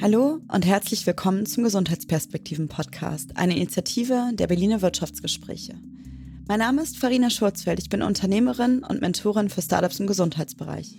Hallo und herzlich willkommen zum Gesundheitsperspektiven-Podcast, eine Initiative der Berliner Wirtschaftsgespräche. Mein Name ist Farina Schurzfeld, ich bin Unternehmerin und Mentorin für Startups im Gesundheitsbereich.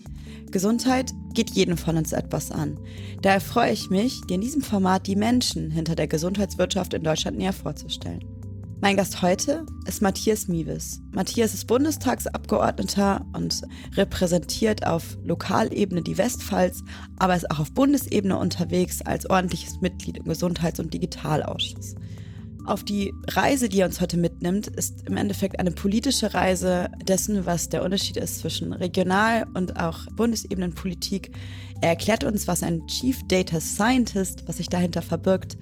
Gesundheit geht jeden von uns etwas an. Daher freue ich mich, dir in diesem Format die Menschen hinter der Gesundheitswirtschaft in Deutschland näher vorzustellen. Mein Gast heute ist Matthias Miewes. Matthias ist Bundestagsabgeordneter und repräsentiert auf Lokalebene die Westpfalz, aber ist auch auf Bundesebene unterwegs als ordentliches Mitglied im Gesundheits- und Digitalausschuss. Auf die Reise, die er uns heute mitnimmt, ist im Endeffekt eine politische Reise dessen, was der Unterschied ist zwischen Regional- und auch Bundesebenenpolitik. Er erklärt uns, was ein Chief Data Scientist, was sich dahinter verbirgt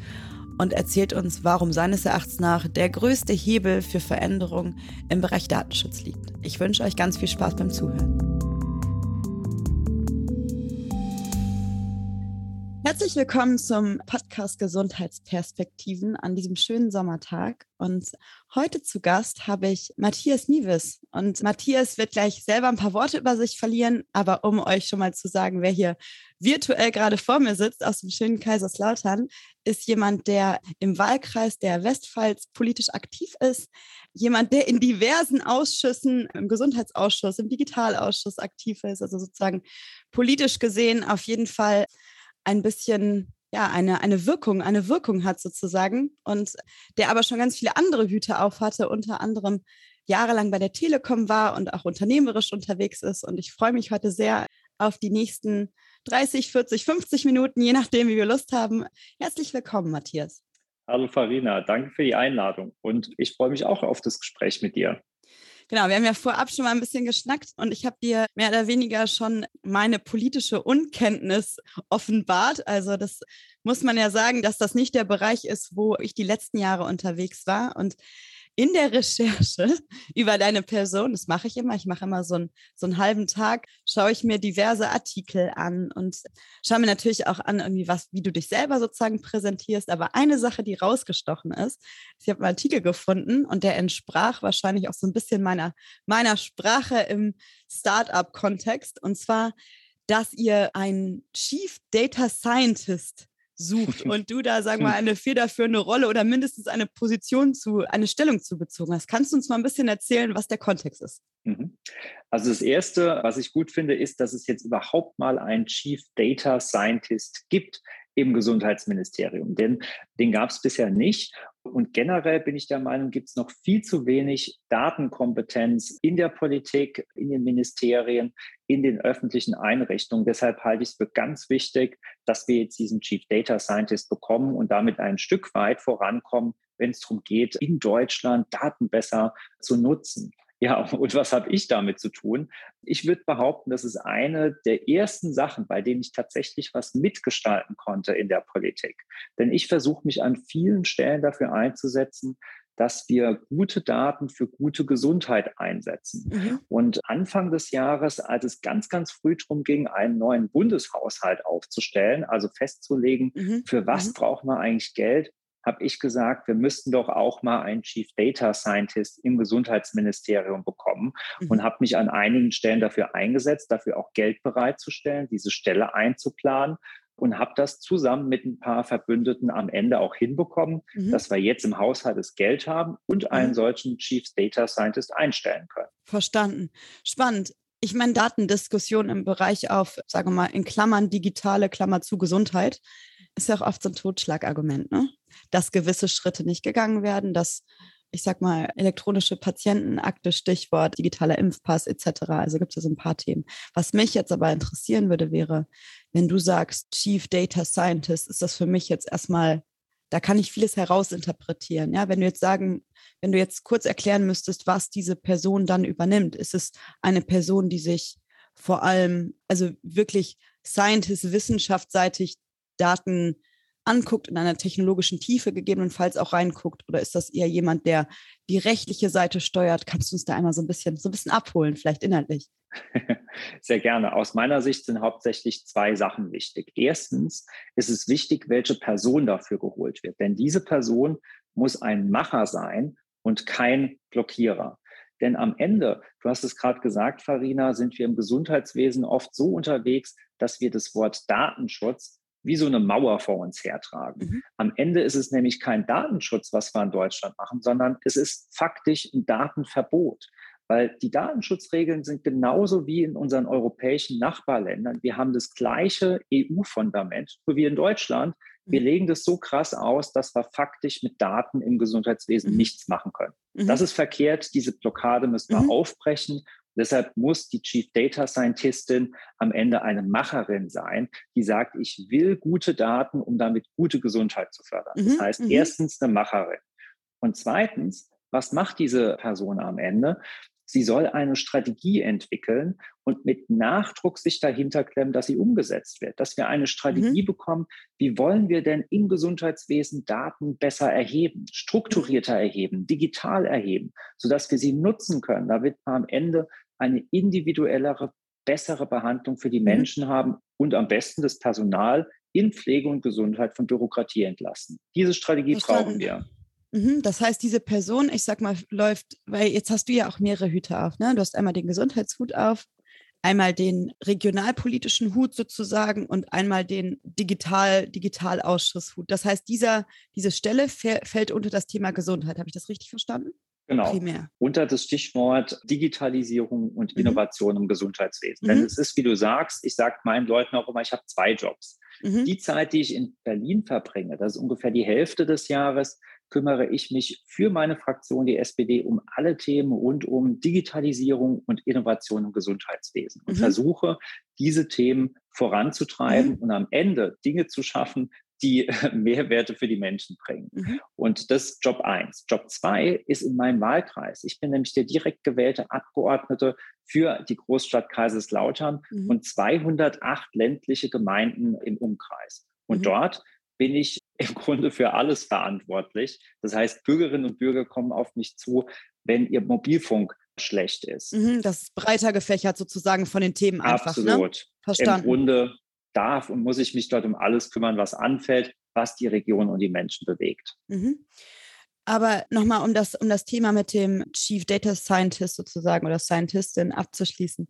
und erzählt uns, warum seines Erachtens nach der größte Hebel für Veränderung im Bereich Datenschutz liegt. Ich wünsche euch ganz viel Spaß beim Zuhören. Herzlich willkommen zum Podcast Gesundheitsperspektiven an diesem schönen Sommertag. Und heute zu Gast habe ich Matthias Nieves. Und Matthias wird gleich selber ein paar Worte über sich verlieren. Aber um euch schon mal zu sagen, wer hier virtuell gerade vor mir sitzt aus dem schönen Kaiserslautern, ist jemand, der im Wahlkreis der Westpfalz politisch aktiv ist. Jemand, der in diversen Ausschüssen, im Gesundheitsausschuss, im Digitalausschuss aktiv ist. Also sozusagen politisch gesehen auf jeden Fall ein bisschen ja, eine, eine Wirkung, eine Wirkung hat sozusagen und der aber schon ganz viele andere Hüte auf hatte, unter anderem jahrelang bei der Telekom war und auch unternehmerisch unterwegs ist. Und ich freue mich heute sehr auf die nächsten 30, 40, 50 Minuten, je nachdem, wie wir Lust haben. Herzlich willkommen, Matthias. Hallo Farina, danke für die Einladung und ich freue mich auch auf das Gespräch mit dir. Genau, wir haben ja vorab schon mal ein bisschen geschnackt und ich habe dir mehr oder weniger schon meine politische Unkenntnis offenbart. Also das muss man ja sagen, dass das nicht der Bereich ist, wo ich die letzten Jahre unterwegs war. Und in der Recherche über deine Person, das mache ich immer, ich mache immer so einen, so einen halben Tag, schaue ich mir diverse Artikel an und schaue mir natürlich auch an, irgendwie was, wie du dich selber sozusagen präsentierst. Aber eine Sache, die rausgestochen ist, ich habe einen Artikel gefunden und der entsprach wahrscheinlich auch so ein bisschen meiner, meiner Sprache im Startup-Kontext. Und zwar, dass ihr einen Chief Data Scientist sucht und du da, sagen wir, eine federführende Rolle oder mindestens eine Position zu, eine Stellung zu bezogen hast. Kannst du uns mal ein bisschen erzählen, was der Kontext ist? Mhm. Also das Erste, was ich gut finde, ist, dass es jetzt überhaupt mal einen Chief Data Scientist gibt im Gesundheitsministerium. Denn den gab es bisher nicht. Und generell bin ich der Meinung, gibt es noch viel zu wenig Datenkompetenz in der Politik, in den Ministerien, in den öffentlichen Einrichtungen. Deshalb halte ich es für ganz wichtig, dass wir jetzt diesen Chief Data Scientist bekommen und damit ein Stück weit vorankommen, wenn es darum geht, in Deutschland Daten besser zu nutzen. Ja, und was habe ich damit zu tun? Ich würde behaupten, das ist eine der ersten Sachen, bei denen ich tatsächlich was mitgestalten konnte in der Politik. Denn ich versuche mich an vielen Stellen dafür einzusetzen, dass wir gute Daten für gute Gesundheit einsetzen. Mhm. Und Anfang des Jahres, als es ganz, ganz früh darum ging, einen neuen Bundeshaushalt aufzustellen, also festzulegen, mhm. für was mhm. braucht man eigentlich Geld, habe ich gesagt, wir müssten doch auch mal einen Chief Data Scientist im Gesundheitsministerium bekommen mhm. und habe mich an einigen Stellen dafür eingesetzt, dafür auch Geld bereitzustellen, diese Stelle einzuplanen und habe das zusammen mit ein paar Verbündeten am Ende auch hinbekommen, mhm. dass wir jetzt im Haushalt das Geld haben und einen mhm. solchen Chief Data Scientist einstellen können. Verstanden. Spannend. Ich meine, Datendiskussion im Bereich auf, sagen wir mal, in Klammern digitale, Klammer zu Gesundheit, ist ja auch oft so ein Totschlagargument, ne? dass gewisse Schritte nicht gegangen werden, dass ich sag mal, elektronische Patientenakte, Stichwort digitaler Impfpass etc. Also gibt es so ein paar Themen. Was mich jetzt aber interessieren würde, wäre, wenn du sagst, Chief Data Scientist, ist das für mich jetzt erstmal, da kann ich vieles herausinterpretieren. Ja, wenn du jetzt sagen, wenn du jetzt kurz erklären müsstest, was diese Person dann übernimmt, ist es eine Person, die sich vor allem, also wirklich Scientist, wissenschaftsseitig Daten anguckt, in einer technologischen Tiefe gegebenenfalls auch reinguckt? Oder ist das eher jemand, der die rechtliche Seite steuert? Kannst du uns da einmal so ein bisschen, so ein bisschen abholen, vielleicht inhaltlich? Sehr gerne. Aus meiner Sicht sind hauptsächlich zwei Sachen wichtig. Erstens ist es wichtig, welche Person dafür geholt wird. Denn diese Person muss ein Macher sein und kein Blockierer. Denn am Ende, du hast es gerade gesagt, Farina, sind wir im Gesundheitswesen oft so unterwegs, dass wir das Wort Datenschutz wie so eine Mauer vor uns hertragen. Mhm. Am Ende ist es nämlich kein Datenschutz, was wir in Deutschland machen, sondern es ist faktisch ein Datenverbot. Weil die Datenschutzregeln sind genauso wie in unseren europäischen Nachbarländern. Wir haben das gleiche EU-Fundament, so wie in Deutschland. Wir mhm. legen das so krass aus, dass wir faktisch mit Daten im Gesundheitswesen mhm. nichts machen können. Mhm. Das ist verkehrt. Diese Blockade müssen wir mhm. aufbrechen. Deshalb muss die Chief Data Scientistin am Ende eine Macherin sein, die sagt, ich will gute Daten, um damit gute Gesundheit zu fördern. Das mhm. heißt, erstens eine Macherin. Und zweitens, was macht diese Person am Ende? Sie soll eine Strategie entwickeln und mit Nachdruck sich dahinter klemmen, dass sie umgesetzt wird, dass wir eine Strategie mhm. bekommen, wie wollen wir denn im Gesundheitswesen Daten besser erheben, strukturierter mhm. erheben, digital erheben, sodass wir sie nutzen können, damit wir am Ende eine individuellere, bessere Behandlung für die mhm. Menschen haben und am besten das Personal in Pflege und Gesundheit von Bürokratie entlassen. Diese Strategie brauchen wir. Mhm, das heißt, diese Person, ich sag mal, läuft, weil jetzt hast du ja auch mehrere Hüte auf, ne? Du hast einmal den Gesundheitshut auf, einmal den regionalpolitischen Hut sozusagen und einmal den Digital, Digitalausschuss-Hut. Das heißt, dieser, diese Stelle fällt unter das Thema Gesundheit. Habe ich das richtig verstanden? Genau. Primär. Unter das Stichwort Digitalisierung und mhm. Innovation im Gesundheitswesen. Mhm. Denn es ist, wie du sagst, ich sage meinen Leuten auch immer, ich habe zwei Jobs. Mhm. Die Zeit, die ich in Berlin verbringe, das ist ungefähr die Hälfte des Jahres, kümmere ich mich für meine Fraktion, die SPD, um alle Themen rund um Digitalisierung und Innovation im Gesundheitswesen und mhm. versuche, diese Themen voranzutreiben mhm. und am Ende Dinge zu schaffen, die Mehrwerte für die Menschen bringen. Mhm. Und das ist Job eins. Job zwei ist in meinem Wahlkreis. Ich bin nämlich der direkt gewählte Abgeordnete für die Großstadt Kaiserslautern mhm. und 208 ländliche Gemeinden im Umkreis. Und mhm. dort bin ich im Grunde für alles verantwortlich. Das heißt, Bürgerinnen und Bürger kommen auf mich zu, wenn ihr Mobilfunk schlecht ist. Mhm, das ist breiter gefächert sozusagen von den Themen einfach. Ne? Absolut. Ne? Verstanden. Im Grunde darf und muss ich mich dort um alles kümmern, was anfällt, was die Region und die Menschen bewegt. Mhm. Aber nochmal, um das, um das Thema mit dem Chief Data Scientist sozusagen oder Scientistin abzuschließen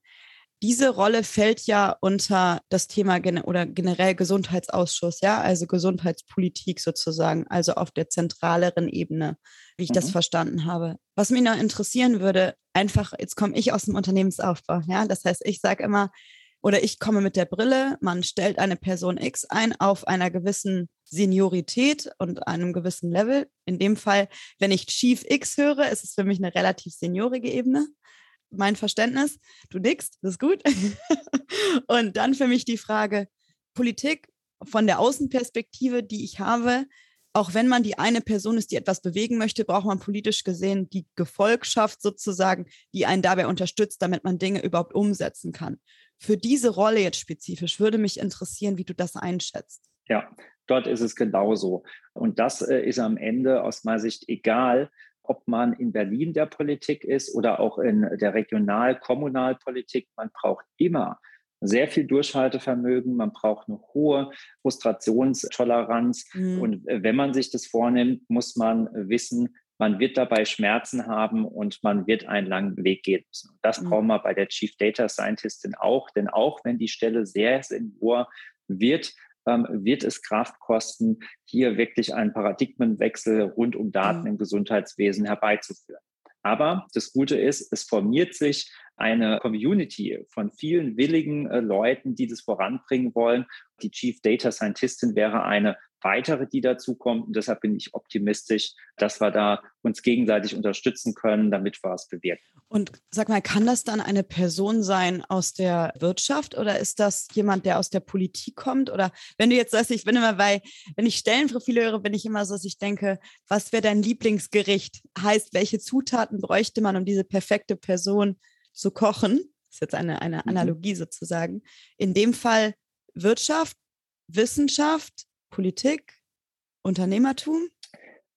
diese Rolle fällt ja unter das Thema gen oder generell Gesundheitsausschuss, ja, also Gesundheitspolitik sozusagen, also auf der zentraleren Ebene, wie ich mhm. das verstanden habe. Was mich noch interessieren würde, einfach, jetzt komme ich aus dem Unternehmensaufbau, ja, das heißt, ich sage immer, oder ich komme mit der Brille, man stellt eine Person X ein auf einer gewissen Seniorität und einem gewissen Level. In dem Fall, wenn ich Chief X höre, ist es für mich eine relativ seniorige Ebene mein Verständnis. Du nickst, das ist gut. und dann für mich die Frage, Politik von der Außenperspektive, die ich habe, auch wenn man die eine Person ist, die etwas bewegen möchte, braucht man politisch gesehen die Gefolgschaft sozusagen, die einen dabei unterstützt, damit man Dinge überhaupt umsetzen kann. Für diese Rolle jetzt spezifisch würde mich interessieren, wie du das einschätzt. Ja, dort ist es genauso. Und das äh, ist am Ende aus meiner Sicht egal, ob man in Berlin der Politik ist oder auch in der Regional-Kommunalpolitik. Man braucht immer sehr viel Durchhaltevermögen, man braucht eine hohe Frustrationstoleranz. Mhm. Und äh, wenn man sich das vornimmt, muss man wissen, man wird dabei Schmerzen haben und man wird einen langen Weg gehen müssen. das mhm. brauchen wir bei der Chief Data Scientistin auch, denn auch wenn die Stelle sehr senior wird, ähm, wird es Kraft kosten, hier wirklich einen Paradigmenwechsel rund um Daten mhm. im Gesundheitswesen herbeizuführen. Aber das Gute ist, es formiert sich eine Community von vielen willigen äh, Leuten, die das voranbringen wollen. Die Chief Data Scientistin wäre eine weitere, die dazukommt. Und deshalb bin ich optimistisch, dass wir da uns gegenseitig unterstützen können, damit wir es bewirken. Und sag mal, kann das dann eine Person sein aus der Wirtschaft oder ist das jemand, der aus der Politik kommt? Oder wenn du jetzt sagst, ich bin immer bei, wenn ich Stellenprofile höre, bin ich immer so, dass ich denke, was wäre dein Lieblingsgericht? Heißt, welche Zutaten bräuchte man, um diese perfekte Person zu kochen? Ist jetzt eine, eine mhm. Analogie sozusagen. In dem Fall Wirtschaft, Wissenschaft, Politik, Unternehmertum?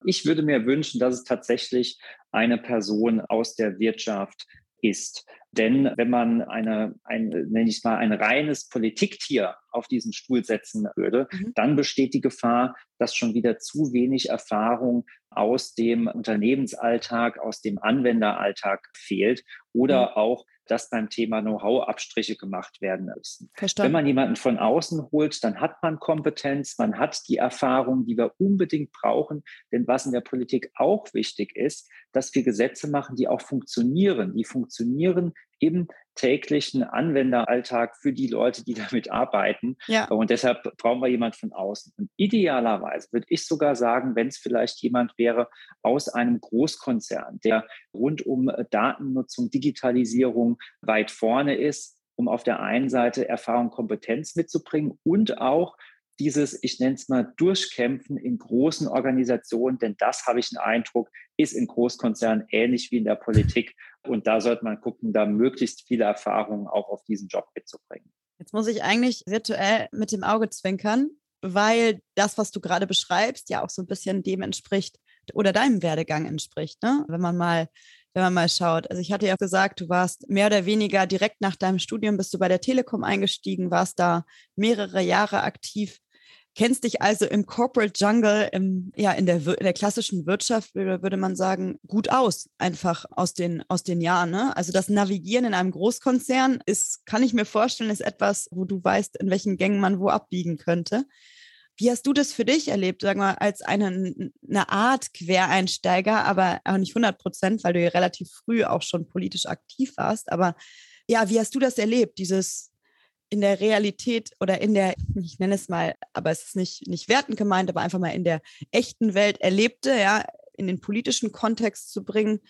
Ich würde mir wünschen, dass es tatsächlich eine Person aus der Wirtschaft ist. Denn wenn man eine, ein, nenne ich mal, ein reines Politiktier auf diesen Stuhl setzen würde, mhm. dann besteht die Gefahr, dass schon wieder zu wenig Erfahrung aus dem Unternehmensalltag, aus dem Anwenderalltag fehlt oder mhm. auch dass beim Thema Know-how Abstriche gemacht werden müssen. Verstanden. Wenn man jemanden von außen holt, dann hat man Kompetenz, man hat die Erfahrung, die wir unbedingt brauchen. Denn was in der Politik auch wichtig ist, dass wir Gesetze machen, die auch funktionieren, die funktionieren im täglichen Anwenderalltag für die Leute, die damit arbeiten. Ja. Und deshalb brauchen wir jemand von außen. Und idealerweise würde ich sogar sagen, wenn es vielleicht jemand wäre aus einem Großkonzern, der rund um Datennutzung, Digitalisierung weit vorne ist, um auf der einen Seite Erfahrung, Kompetenz mitzubringen und auch dieses, ich nenne es mal, Durchkämpfen in großen Organisationen, denn das habe ich den Eindruck, ist in Großkonzernen ähnlich wie in der Politik. Und da sollte man gucken, da möglichst viele Erfahrungen auch auf diesen Job mitzubringen. Jetzt muss ich eigentlich virtuell mit dem Auge zwinkern, weil das, was du gerade beschreibst, ja auch so ein bisschen dem entspricht oder deinem Werdegang entspricht. Ne? Wenn man mal wenn man mal schaut. Also ich hatte ja gesagt, du warst mehr oder weniger direkt nach deinem Studium bist du bei der Telekom eingestiegen, warst da mehrere Jahre aktiv kennst dich also im Corporate Jungle, im, ja, in der, in der klassischen Wirtschaft, würde man sagen, gut aus, einfach aus den, aus den Jahren. Ne? Also das Navigieren in einem Großkonzern ist, kann ich mir vorstellen, ist etwas, wo du weißt, in welchen Gängen man wo abbiegen könnte. Wie hast du das für dich erlebt, sagen wir, als eine, eine Art Quereinsteiger, aber auch nicht 100 Prozent, weil du ja relativ früh auch schon politisch aktiv warst. Aber ja, wie hast du das erlebt, dieses in der Realität oder in der, ich nenne es mal, aber es ist nicht, nicht wertend gemeint, aber einfach mal in der echten Welt erlebte, ja, in den politischen Kontext zu bringen,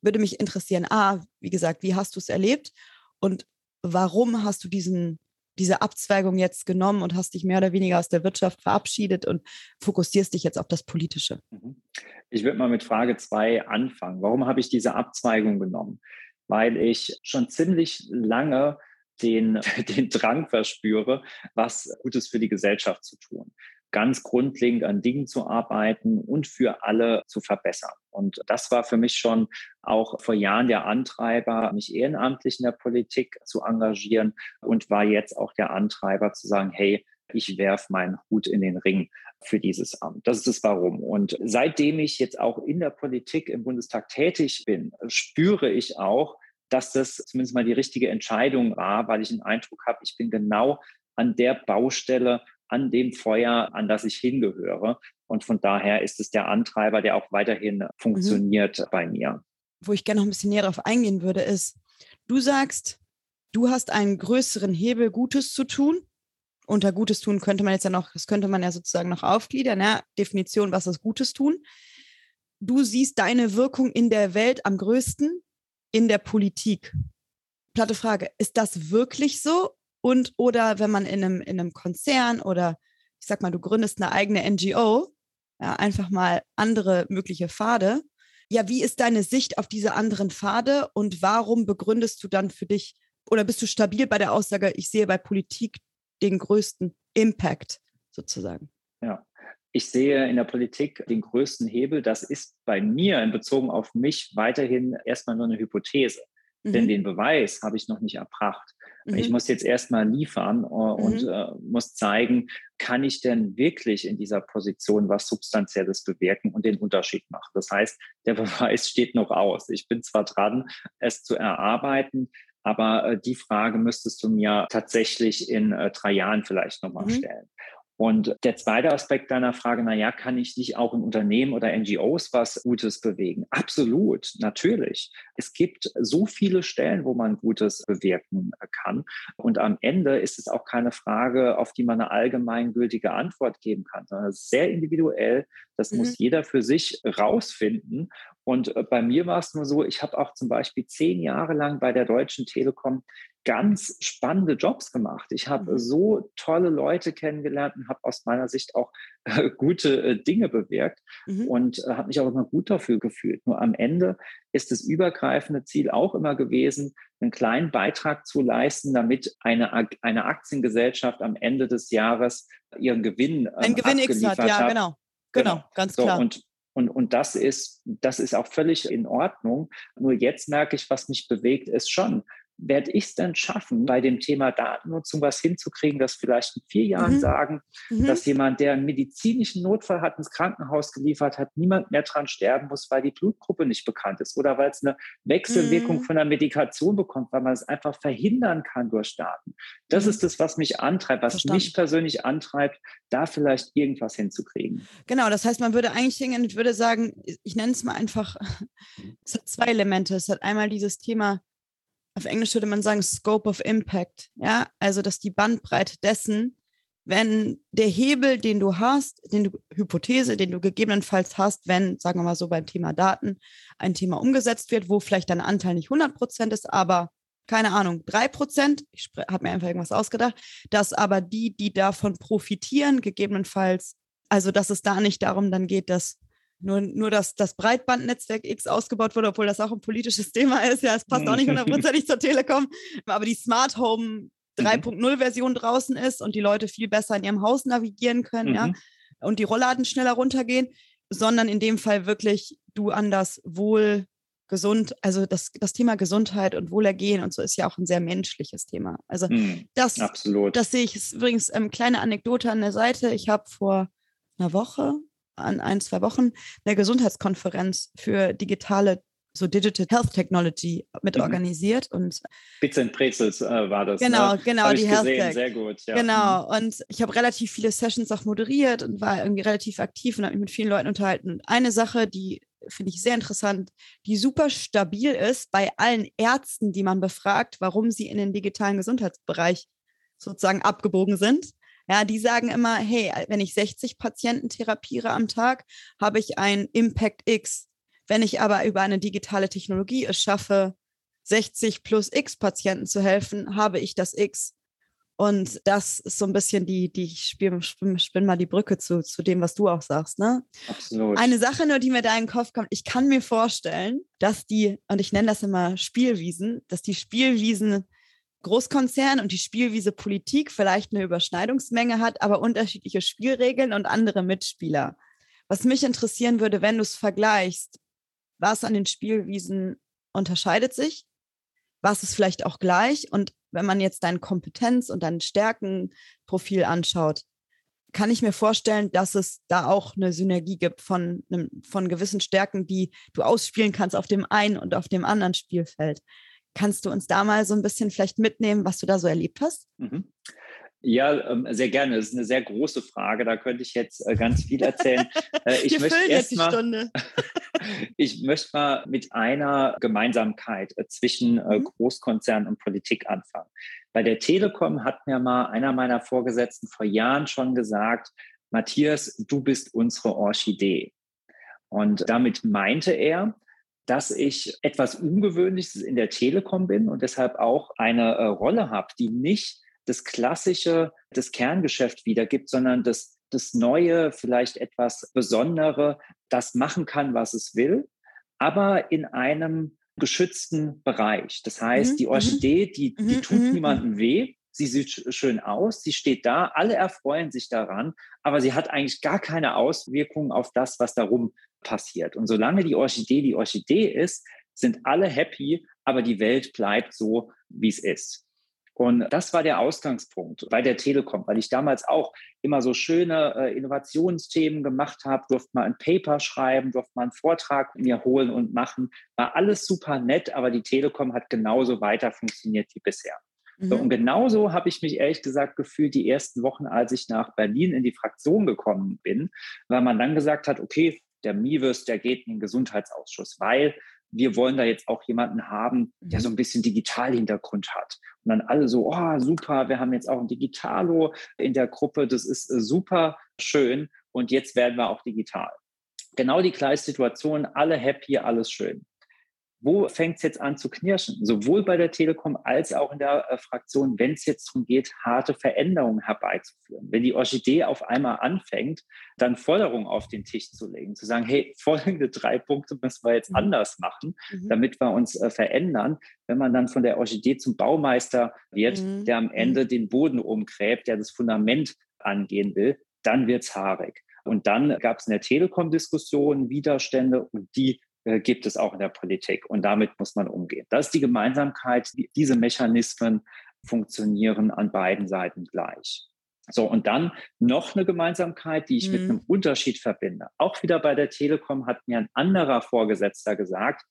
würde mich interessieren, ah, wie gesagt, wie hast du es erlebt? Und warum hast du diesen, diese Abzweigung jetzt genommen und hast dich mehr oder weniger aus der Wirtschaft verabschiedet und fokussierst dich jetzt auf das Politische? Mhm. Ich würde mal mit Frage zwei anfangen. Warum habe ich diese Abzweigung genommen? Weil ich schon ziemlich lange den, den Drang verspüre, was Gutes für die Gesellschaft zu tun ganz grundlegend an Dingen zu arbeiten und für alle zu verbessern. Und das war für mich schon auch vor Jahren der Antreiber, mich ehrenamtlich in der Politik zu engagieren und war jetzt auch der Antreiber zu sagen, hey, ich werf meinen Hut in den Ring für dieses Amt. Das ist das Warum. Und seitdem ich jetzt auch in der Politik im Bundestag tätig bin, spüre ich auch, dass das zumindest mal die richtige Entscheidung war, weil ich den Eindruck habe, ich bin genau an der Baustelle, an dem Feuer, an das ich hingehöre. Und von daher ist es der Antreiber, der auch weiterhin funktioniert mhm. bei mir. Wo ich gerne noch ein bisschen näher darauf eingehen würde, ist, du sagst, du hast einen größeren Hebel, Gutes zu tun. Unter Gutes tun könnte man jetzt ja noch, das könnte man ja sozusagen noch aufgliedern, ja? Definition, was ist Gutes tun. Du siehst deine Wirkung in der Welt am größten, in der Politik. Platte Frage, ist das wirklich so? Und oder wenn man in einem, in einem Konzern oder ich sag mal, du gründest eine eigene NGO, ja, einfach mal andere mögliche Pfade. Ja, wie ist deine Sicht auf diese anderen Pfade und warum begründest du dann für dich oder bist du stabil bei der Aussage, ich sehe bei Politik den größten Impact sozusagen? Ja, ich sehe in der Politik den größten Hebel. Das ist bei mir in Bezug auf mich weiterhin erstmal nur eine Hypothese. Mhm. Denn den Beweis habe ich noch nicht erbracht. Mhm. Ich muss jetzt erstmal liefern uh, und mhm. uh, muss zeigen, kann ich denn wirklich in dieser Position was Substanzielles bewirken und den Unterschied machen. Das heißt, der Beweis steht noch aus. Ich bin zwar dran, es zu erarbeiten, aber uh, die Frage müsstest du mir tatsächlich in drei Jahren vielleicht nochmal mhm. stellen. Und der zweite Aspekt deiner Frage, na ja, kann ich nicht auch in Unternehmen oder NGOs was Gutes bewegen? Absolut, natürlich. Es gibt so viele Stellen, wo man Gutes bewirken kann. Und am Ende ist es auch keine Frage, auf die man eine allgemeingültige Antwort geben kann, sondern sehr individuell. Das mhm. muss jeder für sich rausfinden. Und äh, bei mir war es nur so, ich habe auch zum Beispiel zehn Jahre lang bei der Deutschen Telekom ganz spannende Jobs gemacht. Ich habe mhm. so tolle Leute kennengelernt und habe aus meiner Sicht auch äh, gute äh, Dinge bewirkt mhm. und äh, habe mich auch immer gut dafür gefühlt. Nur am Ende ist das übergreifende Ziel auch immer gewesen, einen kleinen Beitrag zu leisten, damit eine, eine Aktiengesellschaft am Ende des Jahres ihren Gewinn ähm, Ein Gewinn X hat, ja, genau. Genau, genau, ganz klar. So, und und, und das, ist, das ist auch völlig in Ordnung. Nur jetzt merke ich, was mich bewegt, ist schon, werde ich es dann schaffen, bei dem Thema Datennutzung was hinzukriegen, dass vielleicht in vier Jahren mhm. sagen, mhm. dass jemand, der einen medizinischen Notfall hat, ins Krankenhaus geliefert hat, niemand mehr dran sterben muss, weil die Blutgruppe nicht bekannt ist oder weil es eine Wechselwirkung mhm. von einer Medikation bekommt, weil man es einfach verhindern kann durch Daten. Das ist das, was mich antreibt, was Verstanden. mich persönlich antreibt, da vielleicht irgendwas hinzukriegen. Genau, das heißt, man würde eigentlich hingehen, ich würde sagen, ich nenne es mal einfach, es hat zwei Elemente. Es hat einmal dieses Thema, auf Englisch würde man sagen, Scope of Impact. Ja, also dass die Bandbreite dessen, wenn der Hebel, den du hast, den du, Hypothese, den du gegebenenfalls hast, wenn, sagen wir mal so beim Thema Daten, ein Thema umgesetzt wird, wo vielleicht dein Anteil nicht 100 Prozent ist, aber keine Ahnung, 3 Prozent, ich habe mir einfach irgendwas ausgedacht, dass aber die, die davon profitieren, gegebenenfalls, also dass es da nicht darum dann geht, dass nur, nur dass das Breitbandnetzwerk X ausgebaut wurde, obwohl das auch ein politisches Thema ist. Ja, es passt auch nicht hundertprozentig zur Telekom, aber die Smart Home 3.0-Version draußen ist und die Leute viel besser in ihrem Haus navigieren können, mhm. ja, und die Rollladen schneller runtergehen, sondern in dem Fall wirklich du an das Wohl gesund, also das, das Thema Gesundheit und Wohlergehen und so ist ja auch ein sehr menschliches Thema. Also mhm, das, absolut. das sehe ich, ist übrigens ähm, kleine Anekdote an der Seite. Ich habe vor einer Woche, an ein, zwei Wochen eine Gesundheitskonferenz für digitale so Digital Health Technology mit mhm. organisiert und Bits and Prezels äh, war das. Genau, ne? genau, die Health gesehen, Tech. Sehr gut. Ja. Genau, mhm. und ich habe relativ viele Sessions auch moderiert und war irgendwie relativ aktiv und habe mich mit vielen Leuten unterhalten. Und eine Sache, die finde ich sehr interessant, die super stabil ist bei allen Ärzten, die man befragt, warum sie in den digitalen Gesundheitsbereich sozusagen abgebogen sind, ja, die sagen immer, hey, wenn ich 60 Patienten therapiere am Tag, habe ich ein Impact X. Wenn ich aber über eine digitale Technologie es schaffe, 60 plus X Patienten zu helfen, habe ich das X. Und das ist so ein bisschen die, die ich spinne spinn mal die Brücke zu, zu dem, was du auch sagst. Ne? Absolut. Eine Sache nur, die mir da in den Kopf kommt, ich kann mir vorstellen, dass die, und ich nenne das immer Spielwiesen, dass die Spielwiesen Großkonzern und die Spielwiese Politik vielleicht eine Überschneidungsmenge hat, aber unterschiedliche Spielregeln und andere Mitspieler. Was mich interessieren würde, wenn du es vergleichst, was an den Spielwiesen unterscheidet sich, was ist vielleicht auch gleich und wenn man jetzt dein Kompetenz- und dein Stärkenprofil anschaut, kann ich mir vorstellen, dass es da auch eine Synergie gibt von, von gewissen Stärken, die du ausspielen kannst auf dem einen und auf dem anderen Spielfeld. Kannst du uns da mal so ein bisschen vielleicht mitnehmen, was du da so erlebt hast? Mhm. Ja, ähm, sehr gerne. Das ist eine sehr große Frage. Da könnte ich jetzt äh, ganz viel erzählen. Äh, ich möchte erst mal, ich möchte mal mit einer Gemeinsamkeit äh, zwischen mhm. Großkonzern und Politik anfangen. Bei der Telekom hat mir mal einer meiner Vorgesetzten vor Jahren schon gesagt, Matthias, du bist unsere Orchidee. Und damit meinte er, dass ich etwas Ungewöhnliches in der Telekom bin und deshalb auch eine äh, Rolle habe, die nicht das klassische, das Kerngeschäft wiedergibt, sondern das, das Neue, vielleicht etwas Besondere, das machen kann, was es will, aber in einem geschützten Bereich. Das heißt, mhm. die mhm. Orchidee, die, die mhm. tut mhm. niemandem weh, sie sieht schön aus, sie steht da, alle erfreuen sich daran, aber sie hat eigentlich gar keine Auswirkungen auf das, was darum passiert. Und solange die Orchidee die Orchidee ist, sind alle happy, aber die Welt bleibt so, wie es ist. Und das war der Ausgangspunkt bei der Telekom, weil ich damals auch immer so schöne äh, Innovationsthemen gemacht habe, durfte mal ein Paper schreiben, durfte mal einen Vortrag mir holen und machen. War alles super nett, aber die Telekom hat genauso weiter funktioniert wie bisher. Mhm. und genauso habe ich mich ehrlich gesagt gefühlt die ersten Wochen, als ich nach Berlin in die Fraktion gekommen bin, weil man dann gesagt hat, okay, der Miwes, der geht in den Gesundheitsausschuss, weil wir wollen da jetzt auch jemanden haben, der so ein bisschen Digital-Hintergrund hat. Und dann alle so, oh, super, wir haben jetzt auch ein Digitalo in der Gruppe, das ist äh, super schön und jetzt werden wir auch digital. Genau die gleiche Situation, alle happy, alles schön wo fängt es jetzt an zu knirschen? Sowohl bei der Telekom als auch in der äh, Fraktion, wenn es jetzt darum geht, harte Veränderungen herbeizuführen. Wenn die Orchidee auf einmal anfängt, dann Forderungen auf den Tisch zu legen, zu sagen, hey, folgende drei Punkte müssen wir jetzt mhm. anders machen, mhm. damit wir uns äh, verändern. Wenn man dann von der Orchidee zum Baumeister wird, mhm. der am mhm. Ende den Boden umgräbt, der das Fundament angehen will, dann wird es haarig. Und dann gab es in der Telekom-Diskussion Widerstände und die gibt es auch in der Politik und damit muss man umgehen. Das ist die Gemeinsamkeit. Diese Mechanismen funktionieren an beiden Seiten gleich. So, und dann noch eine Gemeinsamkeit, die ich mhm. mit einem Unterschied verbinde. Auch wieder bei der Telekom hat mir ein anderer Vorgesetzter gesagt,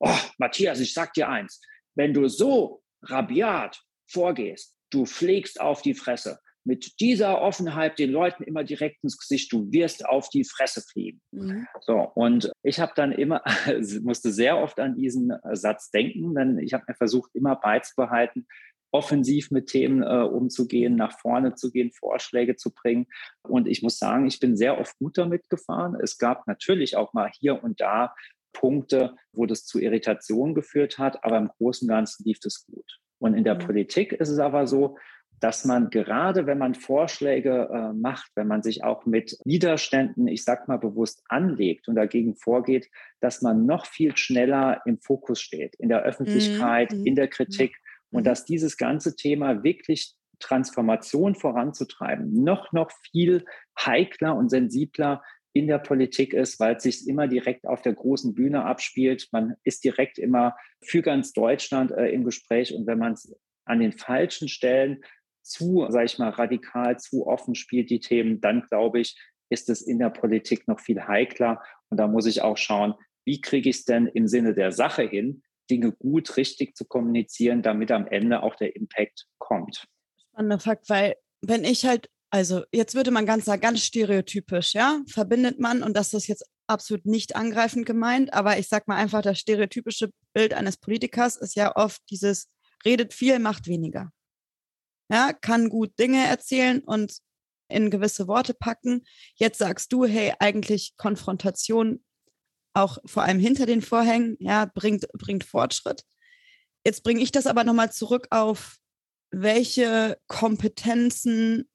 oh, Matthias, ich sag dir eins, wenn du so rabiat vorgehst, du fliegst auf die Fresse. Mit dieser Offenheit den Leuten immer direkt ins Gesicht, du wirst auf die Fresse fliegen. Mhm. So, und ich habe dann immer, musste sehr oft an diesen Satz denken, denn ich habe mir versucht, immer beizubehalten, offensiv mit Themen äh, umzugehen, nach vorne zu gehen, Vorschläge zu bringen. Und ich muss sagen, ich bin sehr oft gut damit gefahren. Es gab natürlich auch mal hier und da Punkte, wo das zu Irritationen geführt hat, aber im Großen und Ganzen lief es gut. Und in der mhm. Politik ist es aber so, dass man gerade, wenn man Vorschläge äh, macht, wenn man sich auch mit Widerständen, ich sag mal bewusst anlegt und dagegen vorgeht, dass man noch viel schneller im Fokus steht, in der Öffentlichkeit, mhm. in der Kritik und mhm. dass dieses ganze Thema wirklich Transformation voranzutreiben, noch, noch viel heikler und sensibler in der Politik ist, weil es sich immer direkt auf der großen Bühne abspielt. Man ist direkt immer für ganz Deutschland äh, im Gespräch. Und wenn man es an den falschen Stellen zu, sage ich mal, radikal, zu offen spielt, die Themen, dann glaube ich, ist es in der Politik noch viel heikler. Und da muss ich auch schauen, wie kriege ich es denn im Sinne der Sache hin, Dinge gut, richtig zu kommunizieren, damit am Ende auch der Impact kommt. Spannender Fakt, weil wenn ich halt, also jetzt würde man ganz sagen, ganz stereotypisch, ja, verbindet man, und das ist jetzt absolut nicht angreifend gemeint, aber ich sag mal einfach, das stereotypische Bild eines Politikers ist ja oft dieses, redet viel, macht weniger. Ja, kann gut Dinge erzählen und in gewisse Worte packen. Jetzt sagst du, hey, eigentlich Konfrontation auch vor allem hinter den Vorhängen, ja, bringt, bringt Fortschritt. Jetzt bringe ich das aber nochmal zurück auf, welche Kompetenzen,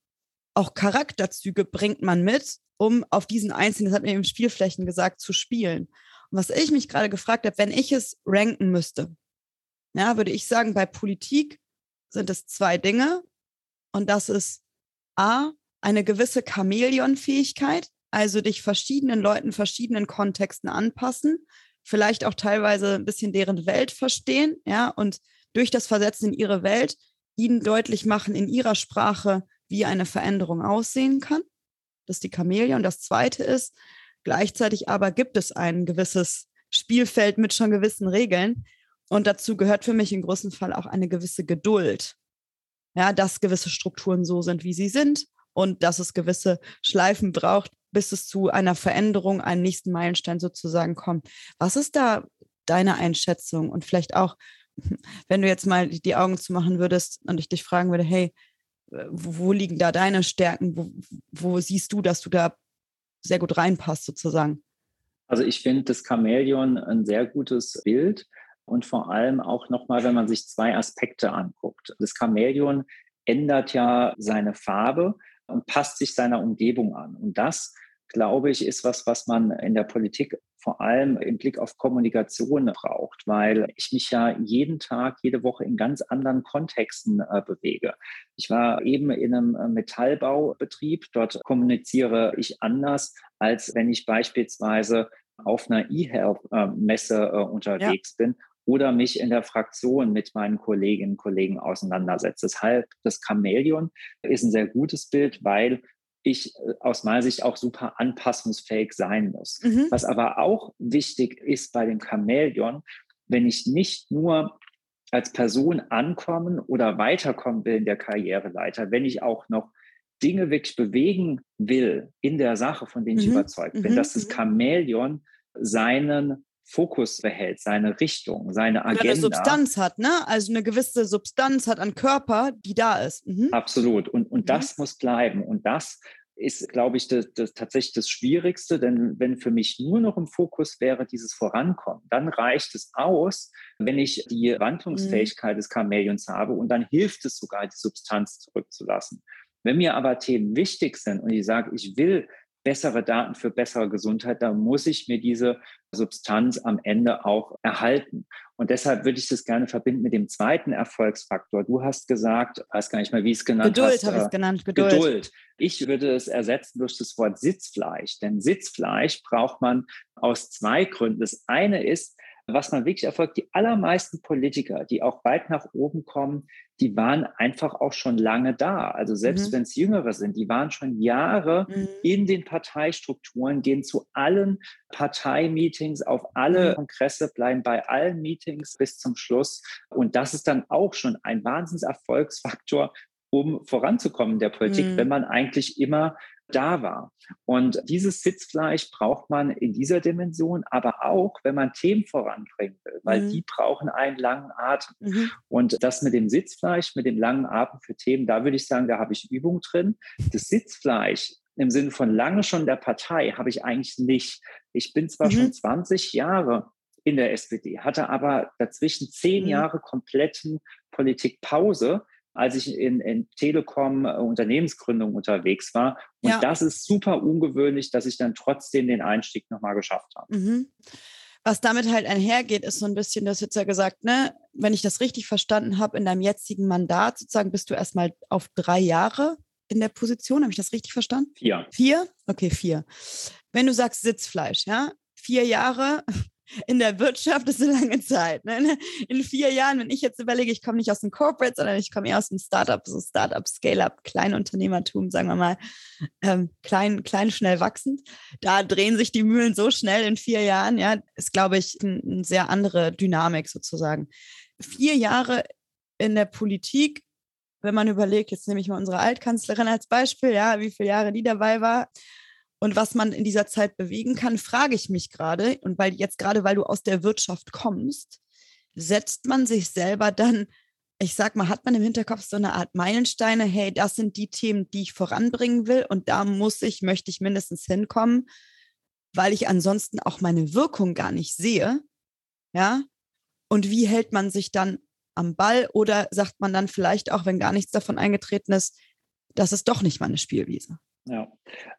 auch Charakterzüge bringt man mit, um auf diesen einzelnen, das hat mir eben Spielflächen gesagt, zu spielen. Und was ich mich gerade gefragt habe, wenn ich es ranken müsste, ja, würde ich sagen, bei Politik sind es zwei Dinge. Und das ist A, eine gewisse Chamäleonfähigkeit, also dich verschiedenen Leuten, verschiedenen Kontexten anpassen, vielleicht auch teilweise ein bisschen deren Welt verstehen, ja, und durch das Versetzen in ihre Welt ihnen deutlich machen in ihrer Sprache, wie eine Veränderung aussehen kann. Das ist die. Und das zweite ist, gleichzeitig aber gibt es ein gewisses Spielfeld mit schon gewissen Regeln. Und dazu gehört für mich im größten Fall auch eine gewisse Geduld. Ja, dass gewisse Strukturen so sind, wie sie sind und dass es gewisse Schleifen braucht, bis es zu einer Veränderung, einem nächsten Meilenstein sozusagen kommt. Was ist da deine Einschätzung? Und vielleicht auch, wenn du jetzt mal die Augen zu machen würdest und ich dich fragen würde, hey, wo liegen da deine Stärken? Wo, wo siehst du, dass du da sehr gut reinpasst sozusagen? Also ich finde das Chamäleon ein sehr gutes Bild und vor allem auch nochmal, wenn man sich zwei Aspekte anguckt. Das Chamäleon ändert ja seine Farbe und passt sich seiner Umgebung an. Und das glaube ich, ist was, was man in der Politik vor allem im Blick auf Kommunikation braucht, weil ich mich ja jeden Tag, jede Woche in ganz anderen Kontexten äh, bewege. Ich war eben in einem äh, Metallbaubetrieb. Dort kommuniziere ich anders, als wenn ich beispielsweise auf einer E-Health-Messe äh, unterwegs ja. bin oder mich in der Fraktion mit meinen Kolleginnen und Kollegen auseinandersetze. Deshalb das Chamäleon ist ein sehr gutes Bild, weil ich äh, aus meiner Sicht auch super anpassungsfähig sein muss. Mhm. Was aber auch wichtig ist bei dem Chamäleon, wenn ich nicht nur als Person ankommen oder weiterkommen will in der Karriereleiter, wenn ich auch noch Dinge wirklich bewegen will in der Sache, von denen ich mhm. überzeugt bin, mhm. dass das mhm. Chamäleon seinen Fokus behält, seine Richtung, seine Agenda. Oder eine Substanz hat, ne? Also eine gewisse Substanz hat an Körper, die da ist. Mhm. Absolut. Und, und mhm. das muss bleiben. Und das ist, glaube ich, das, das, tatsächlich das Schwierigste, denn wenn für mich nur noch im Fokus wäre dieses Vorankommen, dann reicht es aus, wenn ich die Wandlungsfähigkeit mhm. des Chamäleons habe und dann hilft es sogar, die Substanz zurückzulassen. Wenn mir aber Themen wichtig sind und ich sage, ich will bessere Daten für bessere Gesundheit, da muss ich mir diese Substanz am Ende auch erhalten. Und deshalb würde ich das gerne verbinden mit dem zweiten Erfolgsfaktor. Du hast gesagt, weiß gar nicht mehr, wie es genannt Geduld hast. Geduld habe ich es genannt, Geduld. Geduld. Ich würde es ersetzen durch das Wort Sitzfleisch. Denn Sitzfleisch braucht man aus zwei Gründen. Das eine ist, was man wirklich erfolgt, die allermeisten Politiker, die auch weit nach oben kommen, die waren einfach auch schon lange da. Also selbst mhm. wenn es Jüngere sind, die waren schon Jahre mhm. in den Parteistrukturen, gehen zu allen Parteimeetings, auf alle mhm. Kongresse, bleiben bei allen Meetings bis zum Schluss. Und das ist dann auch schon ein Wahnsinnserfolgsfaktor, um voranzukommen in der Politik, mhm. wenn man eigentlich immer da war. Und dieses Sitzfleisch braucht man in dieser Dimension, aber auch, wenn man Themen voranbringen will, weil mhm. die brauchen einen langen Atem. Mhm. Und das mit dem Sitzfleisch, mit dem langen Atem für Themen, da würde ich sagen, da habe ich Übung drin. Das Sitzfleisch im Sinne von lange schon der Partei habe ich eigentlich nicht. Ich bin zwar mhm. schon 20 Jahre in der SPD, hatte aber dazwischen zehn mhm. Jahre kompletten Politikpause als ich in, in Telekom äh, Unternehmensgründung unterwegs war. Und ja. das ist super ungewöhnlich, dass ich dann trotzdem den Einstieg nochmal geschafft habe. Mhm. Was damit halt einhergeht, ist so ein bisschen, das jetzt ja gesagt, ne, wenn ich das richtig verstanden habe, in deinem jetzigen Mandat sozusagen bist du erstmal auf drei Jahre in der Position. Habe ich das richtig verstanden? Vier. Vier? Okay, vier. Wenn du sagst Sitzfleisch, ja, vier Jahre, in der Wirtschaft ist eine lange Zeit. Ne? In vier Jahren, wenn ich jetzt überlege, ich komme nicht aus dem Corporate, sondern ich komme eher aus dem Startup, so Startup, Scale-up, Kleinunternehmertum, sagen wir mal, ähm, klein, klein, schnell wachsend. Da drehen sich die Mühlen so schnell in vier Jahren, ja, ist, glaube ich, eine ein sehr andere Dynamik sozusagen. Vier Jahre in der Politik, wenn man überlegt, jetzt nehme ich mal unsere Altkanzlerin als Beispiel, ja, wie viele Jahre die dabei war, und was man in dieser Zeit bewegen kann, frage ich mich gerade. Und weil jetzt gerade, weil du aus der Wirtschaft kommst, setzt man sich selber dann, ich sag mal, hat man im Hinterkopf so eine Art Meilensteine, hey, das sind die Themen, die ich voranbringen will und da muss ich, möchte ich mindestens hinkommen, weil ich ansonsten auch meine Wirkung gar nicht sehe. Ja. Und wie hält man sich dann am Ball oder sagt man dann vielleicht auch, wenn gar nichts davon eingetreten ist, das ist doch nicht meine Spielwiese? Ja,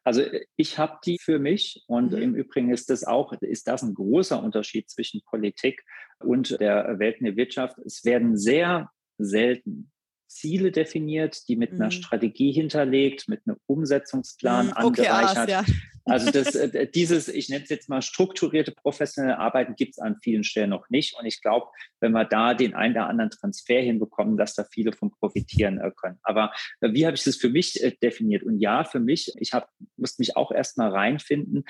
also äh, ich habe die für mich und mhm. im Übrigen ist das auch, ist das ein großer Unterschied zwischen Politik und der Welt der Wirtschaft. Es werden sehr selten Ziele definiert, die mit mhm. einer Strategie hinterlegt, mit einem Umsetzungsplan mhm, okay, angereichert. Ja. Also das, äh, dieses, ich nenne es jetzt mal strukturierte professionelle Arbeiten gibt es an vielen Stellen noch nicht. Und ich glaube, wenn wir da den einen oder anderen Transfer hinbekommen, dass da viele von profitieren äh, können. Aber äh, wie habe ich das für mich definiert? Und ja, für mich, ich hab, musste mich auch erstmal reinfinden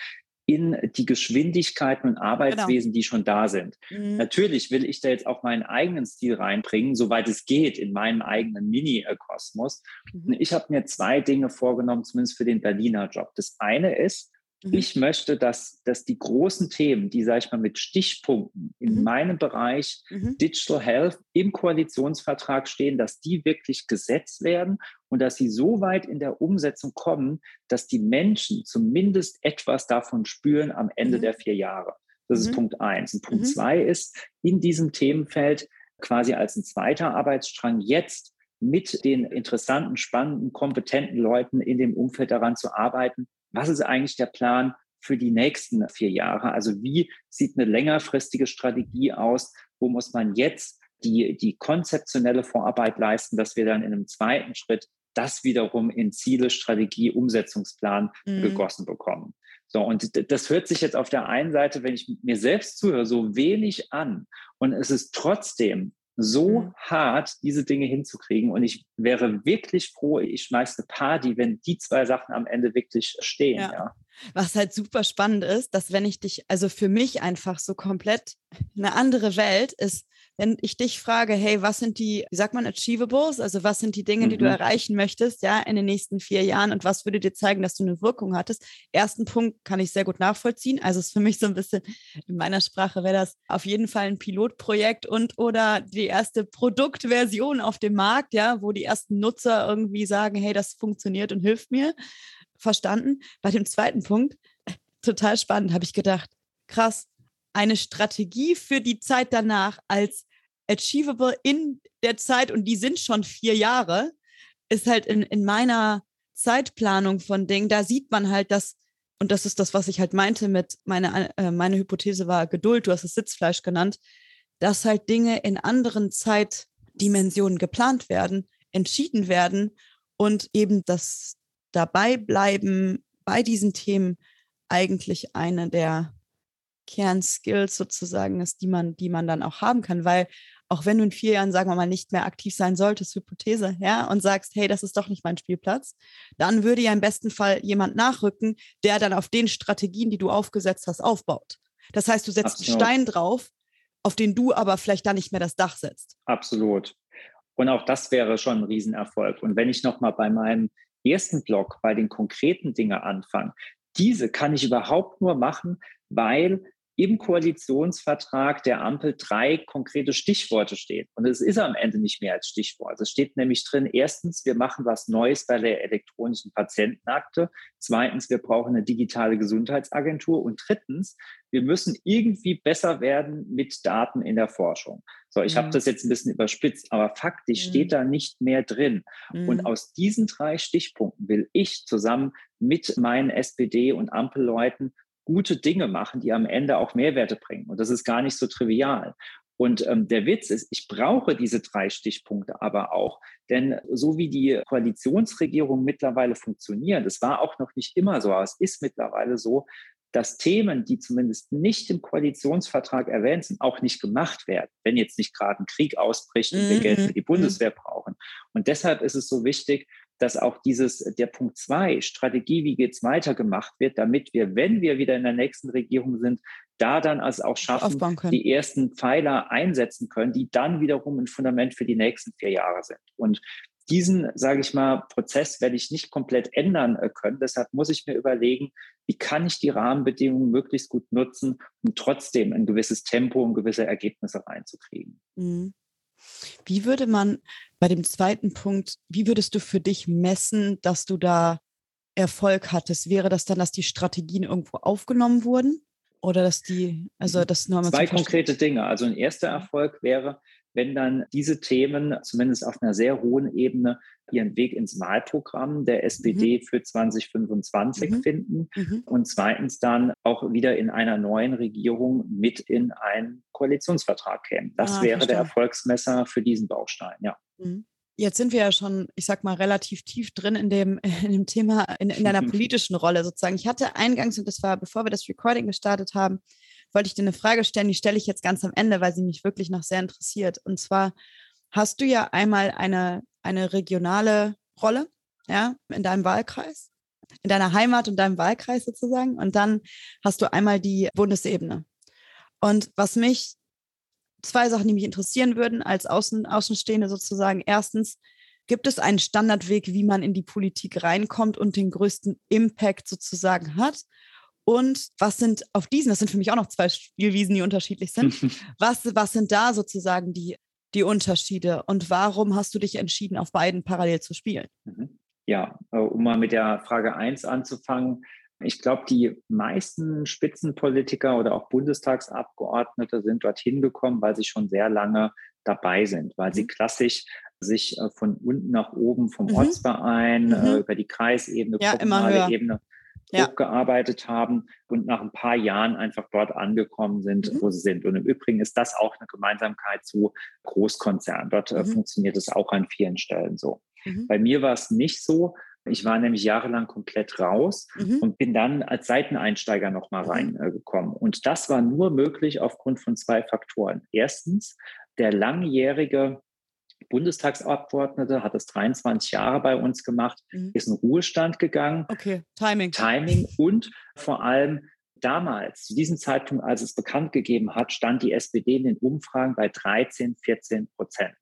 in die Geschwindigkeiten und genau. Arbeitswesen, genau. die schon da sind. Mhm. Natürlich will ich da jetzt auch meinen eigenen Stil reinbringen, soweit es geht, in meinem eigenen Mini-Kosmos. Mhm. Ich habe mir zwei Dinge vorgenommen, zumindest für den Berliner Job. Das eine ist, Mhm. Ich möchte, dass, dass die großen Themen, die, sage ich mal, mit Stichpunkten in mhm. meinem Bereich mhm. Digital Health im Koalitionsvertrag stehen, dass die wirklich gesetzt werden und dass sie so weit in der Umsetzung kommen, dass die Menschen zumindest etwas davon spüren am Ende mhm. der vier Jahre. Das ist mhm. Punkt eins. Und Punkt mhm. zwei ist, in diesem Themenfeld quasi als ein zweiter Arbeitsstrang jetzt mit den interessanten, spannenden, kompetenten Leuten in dem Umfeld daran zu arbeiten, was ist eigentlich der Plan für die nächsten vier Jahre? Also wie sieht eine längerfristige Strategie aus? Wo muss man jetzt die, die konzeptionelle Vorarbeit leisten, dass wir dann in einem zweiten Schritt das wiederum in Ziele, Strategie, Umsetzungsplan mhm. gegossen bekommen. So, und das hört sich jetzt auf der einen Seite, wenn ich mir selbst zuhöre, so wenig an. Und es ist trotzdem so mhm. hart, diese Dinge hinzukriegen. Und ich wäre wirklich froh, ich schmeiße eine Party, wenn die zwei Sachen am Ende wirklich stehen. Ja. ja. Was halt super spannend ist, dass wenn ich dich, also für mich einfach so komplett eine andere Welt ist, wenn ich dich frage, hey, was sind die, wie sagt man, Achievables? Also was sind die Dinge, die du mhm. erreichen möchtest, ja, in den nächsten vier Jahren und was würde dir zeigen, dass du eine Wirkung hattest? Ersten Punkt kann ich sehr gut nachvollziehen. Also es ist für mich so ein bisschen, in meiner Sprache wäre das auf jeden Fall ein Pilotprojekt und oder die erste Produktversion auf dem Markt, ja, wo die ersten Nutzer irgendwie sagen, hey, das funktioniert und hilft mir. Verstanden. Bei dem zweiten Punkt, total spannend, habe ich gedacht, krass, eine Strategie für die Zeit danach als achievable in der Zeit, und die sind schon vier Jahre, ist halt in, in meiner Zeitplanung von Dingen, da sieht man halt, dass und das ist das, was ich halt meinte mit, meine, äh, meine Hypothese war Geduld, du hast es Sitzfleisch genannt, dass halt Dinge in anderen Zeitdimensionen geplant werden, entschieden werden und eben das Dabeibleiben bei diesen Themen eigentlich eine der Kernskills sozusagen ist, die man, die man dann auch haben kann, weil auch wenn du in vier Jahren, sagen wir mal, nicht mehr aktiv sein solltest, Hypothese, ja, und sagst, hey, das ist doch nicht mein Spielplatz, dann würde ja im besten Fall jemand nachrücken, der dann auf den Strategien, die du aufgesetzt hast, aufbaut. Das heißt, du setzt Absolut. einen Stein drauf, auf den du aber vielleicht dann nicht mehr das Dach setzt. Absolut. Und auch das wäre schon ein Riesenerfolg. Und wenn ich nochmal bei meinem ersten Blog, bei den konkreten Dingen anfange, diese kann ich überhaupt nur machen, weil im Koalitionsvertrag der Ampel drei konkrete Stichworte stehen. Und es ist am Ende nicht mehr als Stichwort. Es steht nämlich drin, erstens, wir machen was Neues bei der elektronischen Patientenakte. Zweitens, wir brauchen eine digitale Gesundheitsagentur. Und drittens, wir müssen irgendwie besser werden mit Daten in der Forschung. So, ich mhm. habe das jetzt ein bisschen überspitzt, aber faktisch mhm. steht da nicht mehr drin. Mhm. Und aus diesen drei Stichpunkten will ich zusammen mit meinen SPD- und Ampelleuten gute Dinge machen, die am Ende auch Mehrwerte bringen. Und das ist gar nicht so trivial. Und ähm, der Witz ist, ich brauche diese drei Stichpunkte aber auch, denn so wie die Koalitionsregierung mittlerweile funktioniert, es war auch noch nicht immer so, aber es ist mittlerweile so, dass Themen, die zumindest nicht im Koalitionsvertrag erwähnt sind, auch nicht gemacht werden, wenn jetzt nicht gerade ein Krieg ausbricht und wir Geld für die mhm. Bundeswehr brauchen. Und deshalb ist es so wichtig, dass auch dieses, der Punkt zwei, Strategie, wie geht's weiter gemacht wird, damit wir, wenn wir wieder in der nächsten Regierung sind, da dann also auch schaffen, die ersten Pfeiler einsetzen können, die dann wiederum ein Fundament für die nächsten vier Jahre sind. Und diesen, sage ich mal, Prozess werde ich nicht komplett ändern äh, können. Deshalb muss ich mir überlegen, wie kann ich die Rahmenbedingungen möglichst gut nutzen, um trotzdem ein gewisses Tempo und gewisse Ergebnisse reinzukriegen. Mhm. Wie würde man bei dem zweiten Punkt, wie würdest du für dich messen, dass du da Erfolg hattest? Wäre das dann, dass die Strategien irgendwo aufgenommen wurden? Oder dass die, also das nur Zwei konkrete Dinge. Also ein erster Erfolg wäre, wenn dann diese Themen zumindest auf einer sehr hohen Ebene ihren Weg ins Wahlprogramm der SPD mhm. für 2025 mhm. finden mhm. und zweitens dann auch wieder in einer neuen Regierung mit in einen Koalitionsvertrag kämen. Das ah, wäre verstehe. der Erfolgsmesser für diesen Baustein, ja. Mhm. Jetzt sind wir ja schon, ich sag mal, relativ tief drin in dem, in dem Thema, in, in deiner politischen Rolle sozusagen. Ich hatte eingangs, und das war, bevor wir das Recording gestartet haben, wollte ich dir eine Frage stellen, die stelle ich jetzt ganz am Ende, weil sie mich wirklich noch sehr interessiert. Und zwar hast du ja einmal eine, eine regionale Rolle, ja, in deinem Wahlkreis, in deiner Heimat und deinem Wahlkreis sozusagen. Und dann hast du einmal die Bundesebene. Und was mich, zwei Sachen, die mich interessieren würden als Außen, Außenstehende sozusagen. Erstens, gibt es einen Standardweg, wie man in die Politik reinkommt und den größten Impact sozusagen hat? Und was sind auf diesen, das sind für mich auch noch zwei Spielwiesen, die unterschiedlich sind. was, was sind da sozusagen die, die Unterschiede und warum hast du dich entschieden, auf beiden parallel zu spielen? Mhm. Ja, äh, um mal mit der Frage 1 anzufangen. Ich glaube, die meisten Spitzenpolitiker oder auch Bundestagsabgeordnete sind dorthin gekommen, weil sie schon sehr lange dabei sind, weil mhm. sie klassisch sich äh, von unten nach oben vom mhm. Ortsverein äh, mhm. über die Kreisebene, ja, kommunale Ebene ja. hochgearbeitet haben und nach ein paar Jahren einfach dort angekommen sind, mhm. wo sie sind. Und im Übrigen ist das auch eine Gemeinsamkeit zu Großkonzernen. Dort äh, mhm. funktioniert es auch an vielen Stellen so. Mhm. Bei mir war es nicht so. Ich war nämlich jahrelang komplett raus mhm. und bin dann als Seiteneinsteiger nochmal mhm. reingekommen. Äh, und das war nur möglich aufgrund von zwei Faktoren. Erstens, der langjährige Bundestagsabgeordnete, hat das 23 Jahre bei uns gemacht, mhm. ist in Ruhestand gegangen. Okay, Timing. Timing und vor allem damals, zu diesem Zeitpunkt, als es bekannt gegeben hat, stand die SPD in den Umfragen bei 13, 14 Prozent.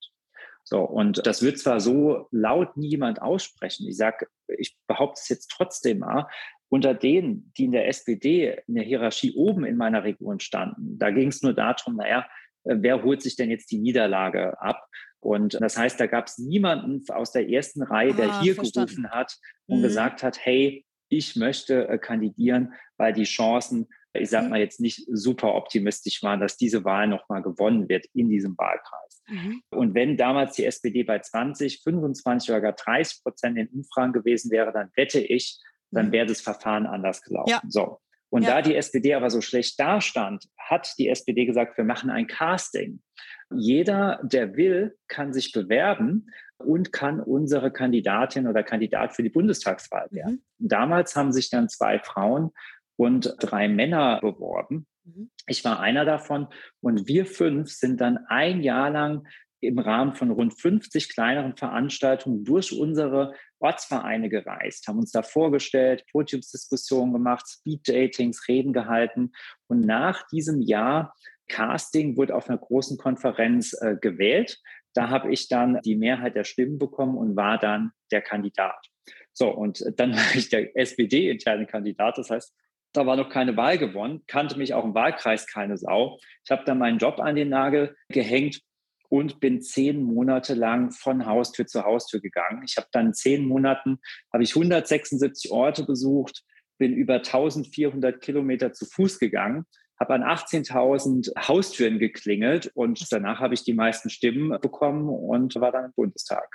So, und das wird zwar so laut niemand aussprechen. Ich sage, ich behaupte es jetzt trotzdem mal, unter denen, die in der SPD in der Hierarchie oben in meiner Region standen, da ging es nur darum, naja, wer holt sich denn jetzt die Niederlage ab? Und das heißt, da gab es niemanden aus der ersten Reihe, ah, der hier verstanden. gerufen hat und mhm. gesagt hat, hey, ich möchte äh, kandidieren, weil die Chancen, ich sage mhm. mal jetzt nicht super optimistisch waren, dass diese Wahl nochmal gewonnen wird in diesem Wahlkreis. Mhm. Und wenn damals die SPD bei 20, 25 oder gar 30 Prozent in Umfragen gewesen wäre, dann wette ich, dann mhm. wäre das Verfahren anders gelaufen. Ja. So. Und ja. da die SPD aber so schlecht dastand, hat die SPD gesagt, wir machen ein Casting. Jeder, der will, kann sich bewerben und kann unsere Kandidatin oder Kandidat für die Bundestagswahl werden. Mhm. Damals haben sich dann zwei Frauen und drei Männer beworben. Mhm. Ich war einer davon und wir fünf sind dann ein Jahr lang im Rahmen von rund 50 kleineren Veranstaltungen durch unsere Ortsvereine gereist, haben uns da vorgestellt, Podiumsdiskussionen gemacht, Speed-Datings, Reden gehalten. Und nach diesem Jahr Casting wurde auf einer großen Konferenz äh, gewählt. Da habe ich dann die Mehrheit der Stimmen bekommen und war dann der Kandidat. So, und dann war ich der SPD-interne Kandidat. Das heißt, da war noch keine Wahl gewonnen, kannte mich auch im Wahlkreis keine Sau. Ich habe dann meinen Job an den Nagel gehängt und bin zehn Monate lang von Haustür zu Haustür gegangen. Ich habe dann zehn Monaten habe ich 176 Orte besucht, bin über 1400 Kilometer zu Fuß gegangen, habe an 18.000 Haustüren geklingelt und danach habe ich die meisten Stimmen bekommen und war dann im Bundestag.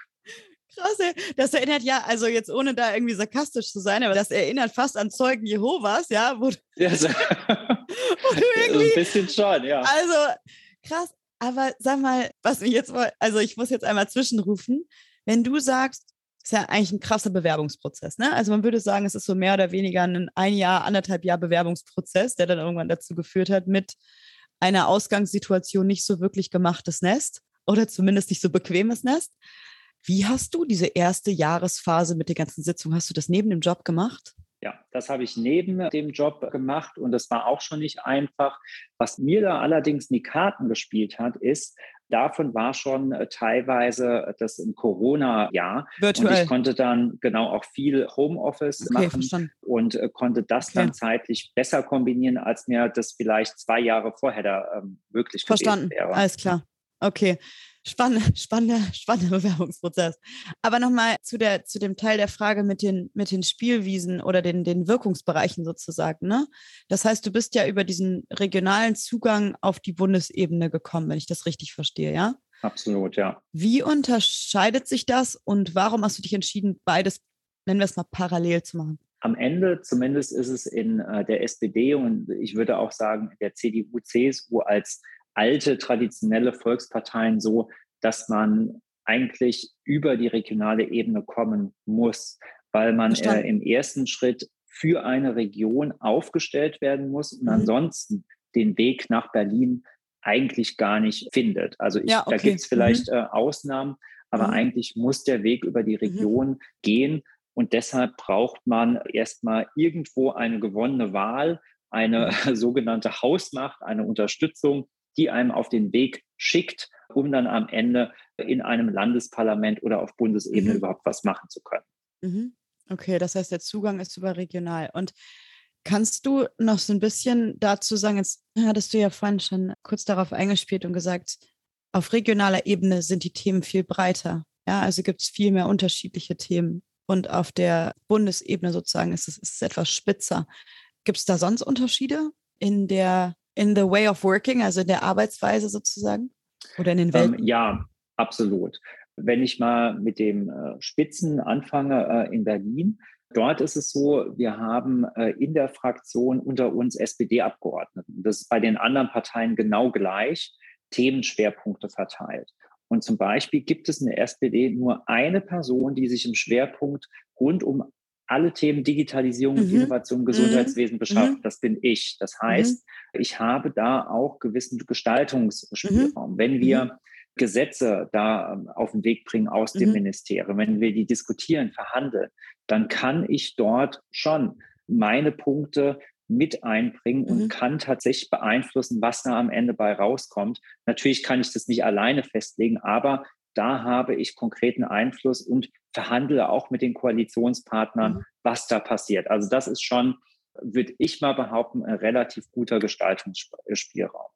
Krass, das erinnert ja, also jetzt ohne da irgendwie sarkastisch zu sein, aber das erinnert fast an Zeugen Jehovas, ja, wo, ja, so. wo du irgendwie, ein bisschen schon, ja. Also krass, aber sag mal, was mir jetzt, also ich muss jetzt einmal zwischenrufen, wenn du sagst, ist ja eigentlich ein krasser Bewerbungsprozess, ne? Also man würde sagen, es ist so mehr oder weniger ein ein Jahr, anderthalb Jahr Bewerbungsprozess, der dann irgendwann dazu geführt hat, mit einer Ausgangssituation nicht so wirklich gemachtes Nest oder zumindest nicht so bequemes Nest. Wie hast du diese erste Jahresphase mit der ganzen Sitzung? Hast du das neben dem Job gemacht? Ja, das habe ich neben dem Job gemacht und das war auch schon nicht einfach. Was mir da allerdings in die Karten gespielt hat, ist, davon war schon äh, teilweise das im Corona-Jahr. Virtuell. Und ich konnte dann genau auch viel Homeoffice okay, machen verstanden. und äh, konnte das okay. dann zeitlich besser kombinieren, als mir das vielleicht zwei Jahre vorher da ähm, möglich verstanden. gewesen wäre. Alles klar. Okay. Spannender, spannender, spannender Bewerbungsprozess. Aber nochmal zu, der, zu dem Teil der Frage mit den, mit den Spielwiesen oder den, den Wirkungsbereichen sozusagen. Ne? Das heißt, du bist ja über diesen regionalen Zugang auf die Bundesebene gekommen, wenn ich das richtig verstehe, ja? Absolut, ja. Wie unterscheidet sich das und warum hast du dich entschieden, beides, nennen wir es mal, parallel zu machen? Am Ende zumindest ist es in äh, der SPD und ich würde auch sagen, der CDU, CSU als alte traditionelle Volksparteien so, dass man eigentlich über die regionale Ebene kommen muss, weil man äh, im ersten Schritt für eine Region aufgestellt werden muss und mhm. ansonsten den Weg nach Berlin eigentlich gar nicht findet. Also ich, ja, okay. da gibt es vielleicht mhm. äh, Ausnahmen, aber mhm. eigentlich muss der Weg über die mhm. Region gehen. Und deshalb braucht man erstmal irgendwo eine gewonnene Wahl, eine mhm. sogenannte Hausmacht, eine Unterstützung die einem auf den Weg schickt, um dann am Ende in einem Landesparlament oder auf Bundesebene mhm. überhaupt was machen zu können. Mhm. Okay, das heißt, der Zugang ist überregional. Und kannst du noch so ein bisschen dazu sagen, jetzt hattest du ja vorhin schon kurz darauf eingespielt und gesagt, auf regionaler Ebene sind die Themen viel breiter. Ja, also gibt es viel mehr unterschiedliche Themen. Und auf der Bundesebene sozusagen ist es, ist es etwas spitzer. Gibt es da sonst Unterschiede in der in the way of working, also in der Arbeitsweise sozusagen? Oder in den Welten? Ähm, ja, absolut. Wenn ich mal mit dem äh, Spitzen anfange äh, in Berlin, dort ist es so, wir haben äh, in der Fraktion unter uns SPD-Abgeordneten. Das ist bei den anderen Parteien genau gleich, Themenschwerpunkte verteilt. Und zum Beispiel gibt es in der SPD nur eine Person, die sich im Schwerpunkt rund um alle Themen Digitalisierung mhm. Innovation im Gesundheitswesen mhm. beschaffen. Mhm. Das bin ich. Das mhm. heißt, ich habe da auch gewissen Gestaltungsspielraum. Mhm. Wenn wir mhm. Gesetze da ähm, auf den Weg bringen aus dem Ministerium, wenn wir die diskutieren, verhandeln, dann kann ich dort schon meine Punkte mit einbringen und kann tatsächlich beeinflussen, was da am Ende bei rauskommt. Natürlich kann ich das nicht alleine festlegen, aber da habe ich konkreten Einfluss und verhandle auch mit den Koalitionspartnern, mhm. was da passiert. Also das ist schon, würde ich mal behaupten, ein relativ guter Gestaltungsspielraum.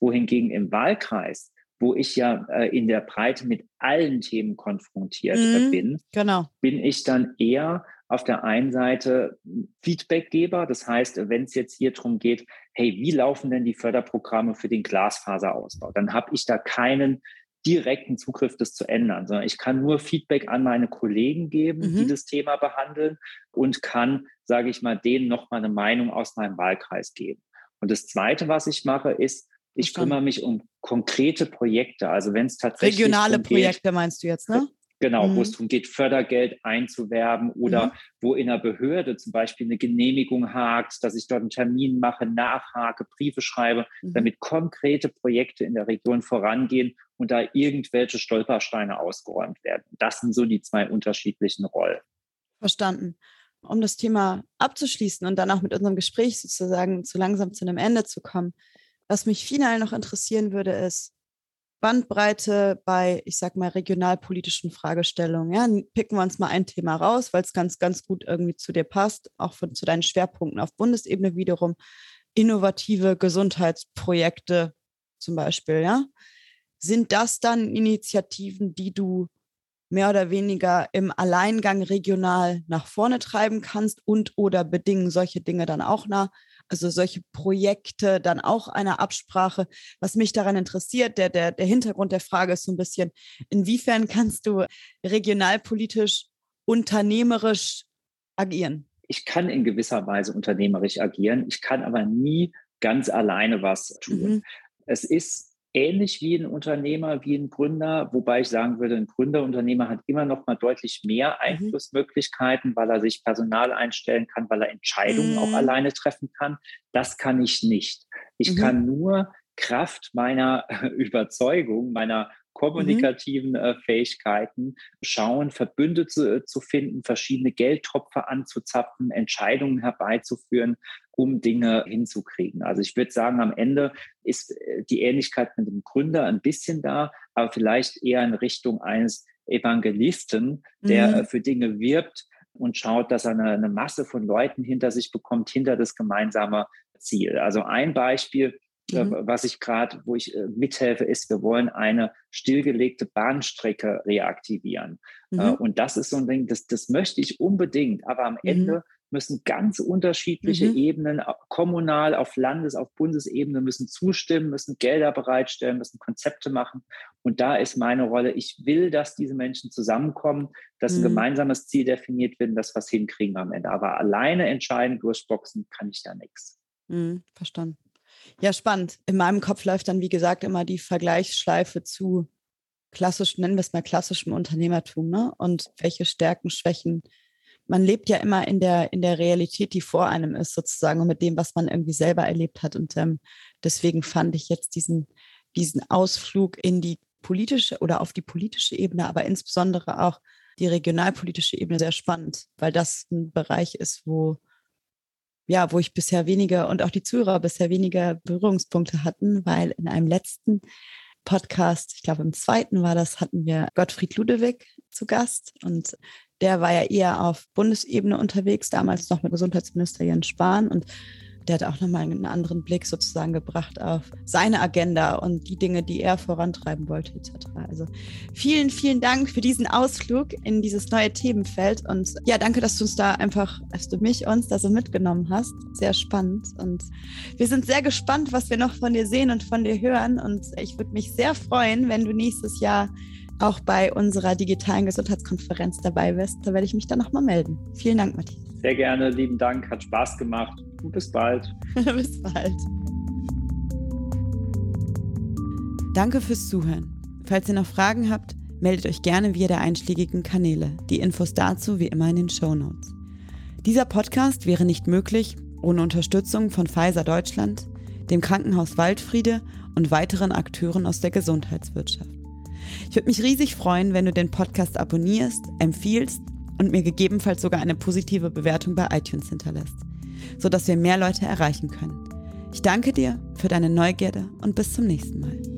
Wohingegen im Wahlkreis, wo ich ja äh, in der Breite mit allen Themen konfrontiert äh, mhm, bin, genau. bin ich dann eher auf der einen Seite Feedbackgeber. Das heißt, wenn es jetzt hier darum geht, hey, wie laufen denn die Förderprogramme für den Glasfaserausbau? Dann habe ich da keinen direkten Zugriff, das zu ändern, sondern ich kann nur Feedback an meine Kollegen geben, mhm. die das Thema behandeln und kann, sage ich mal, denen nochmal eine Meinung aus meinem Wahlkreis geben. Und das Zweite, was ich mache, ist, ich kümmere mich um konkrete Projekte. Also wenn es tatsächlich. Regionale Projekte meinst du jetzt, ne? Genau, mhm. wo es darum geht, Fördergeld einzuwerben oder mhm. wo in einer Behörde zum Beispiel eine Genehmigung hakt, dass ich dort einen Termin mache, nachhake, Briefe schreibe, mhm. damit konkrete Projekte in der Region vorangehen und da irgendwelche Stolpersteine ausgeräumt werden. Das sind so die zwei unterschiedlichen Rollen. Verstanden. Um das Thema abzuschließen und dann auch mit unserem Gespräch sozusagen zu langsam zu einem Ende zu kommen, was mich final noch interessieren würde, ist, Bandbreite bei, ich sag mal, regionalpolitischen Fragestellungen. Ja, picken wir uns mal ein Thema raus, weil es ganz, ganz gut irgendwie zu dir passt, auch von, zu deinen Schwerpunkten auf Bundesebene wiederum. Innovative Gesundheitsprojekte zum Beispiel, ja. Sind das dann Initiativen, die du mehr oder weniger im Alleingang regional nach vorne treiben kannst und oder bedingen solche Dinge dann auch nach, also solche Projekte dann auch eine Absprache. Was mich daran interessiert, der, der, der Hintergrund der Frage ist so ein bisschen, inwiefern kannst du regionalpolitisch, unternehmerisch agieren? Ich kann in gewisser Weise unternehmerisch agieren. Ich kann aber nie ganz alleine was tun. Mhm. Es ist ähnlich wie ein Unternehmer, wie ein Gründer, wobei ich sagen würde, ein Gründerunternehmer hat immer noch mal deutlich mehr mhm. Einflussmöglichkeiten, weil er sich Personal einstellen kann, weil er Entscheidungen mhm. auch alleine treffen kann. Das kann ich nicht. Ich mhm. kann nur Kraft meiner Überzeugung, meiner kommunikativen mhm. äh, Fähigkeiten schauen, Verbündete äh, zu finden, verschiedene Geldtopfe anzuzapfen, Entscheidungen herbeizuführen, um Dinge hinzukriegen. Also ich würde sagen, am Ende ist äh, die Ähnlichkeit mit dem Gründer ein bisschen da, aber vielleicht eher in Richtung eines Evangelisten, der mhm. für Dinge wirbt und schaut, dass er eine, eine Masse von Leuten hinter sich bekommt, hinter das gemeinsame Ziel. Also ein Beispiel, mhm. was ich gerade, wo ich äh, mithelfe, ist, wir wollen eine stillgelegte Bahnstrecke reaktivieren. Mhm. Äh, und das ist so ein Ding, das, das möchte ich unbedingt, aber am mhm. Ende müssen ganz unterschiedliche mhm. Ebenen, kommunal, auf Landes-, auf Bundesebene, müssen zustimmen, müssen Gelder bereitstellen, müssen Konzepte machen. Und da ist meine Rolle, ich will, dass diese Menschen zusammenkommen, dass ein mhm. gemeinsames Ziel definiert wird, dass wir es hinkriegen am Ende. Aber alleine entscheiden, durchboxen, kann ich da nichts. Mhm, verstanden. Ja, spannend. In meinem Kopf läuft dann, wie gesagt, immer die Vergleichsschleife zu klassisch, nennen wir es mal klassischem Unternehmertum, ne? Und welche Stärken, Schwächen. Man lebt ja immer in der, in der Realität, die vor einem ist, sozusagen, und mit dem, was man irgendwie selber erlebt hat. Und ähm, deswegen fand ich jetzt diesen, diesen Ausflug in die politische oder auf die politische Ebene, aber insbesondere auch die regionalpolitische Ebene sehr spannend, weil das ein Bereich ist, wo ja, wo ich bisher weniger und auch die Zuhörer bisher weniger Berührungspunkte hatten, weil in einem letzten Podcast, ich glaube im zweiten war das, hatten wir Gottfried Ludewig zu Gast und der war ja eher auf Bundesebene unterwegs, damals noch mit Gesundheitsminister Jens Spahn und der hat auch nochmal einen anderen Blick sozusagen gebracht auf seine Agenda und die Dinge, die er vorantreiben wollte, etc. Also vielen, vielen Dank für diesen Ausflug in dieses neue Themenfeld und ja, danke, dass du uns da einfach, dass du mich, uns da so mitgenommen hast. Sehr spannend und wir sind sehr gespannt, was wir noch von dir sehen und von dir hören und ich würde mich sehr freuen, wenn du nächstes Jahr auch bei unserer digitalen Gesundheitskonferenz dabei bist. Da werde ich mich dann nochmal melden. Vielen Dank, Matthias. Sehr gerne, lieben Dank, hat Spaß gemacht und bis bald. bis bald. Danke fürs Zuhören. Falls ihr noch Fragen habt, meldet euch gerne via der einschlägigen Kanäle. Die Infos dazu wie immer in den Show Notes. Dieser Podcast wäre nicht möglich ohne Unterstützung von Pfizer Deutschland, dem Krankenhaus Waldfriede und weiteren Akteuren aus der Gesundheitswirtschaft. Ich würde mich riesig freuen, wenn du den Podcast abonnierst, empfiehlst und mir gegebenenfalls sogar eine positive Bewertung bei iTunes hinterlässt, sodass wir mehr Leute erreichen können. Ich danke dir für deine Neugierde und bis zum nächsten Mal.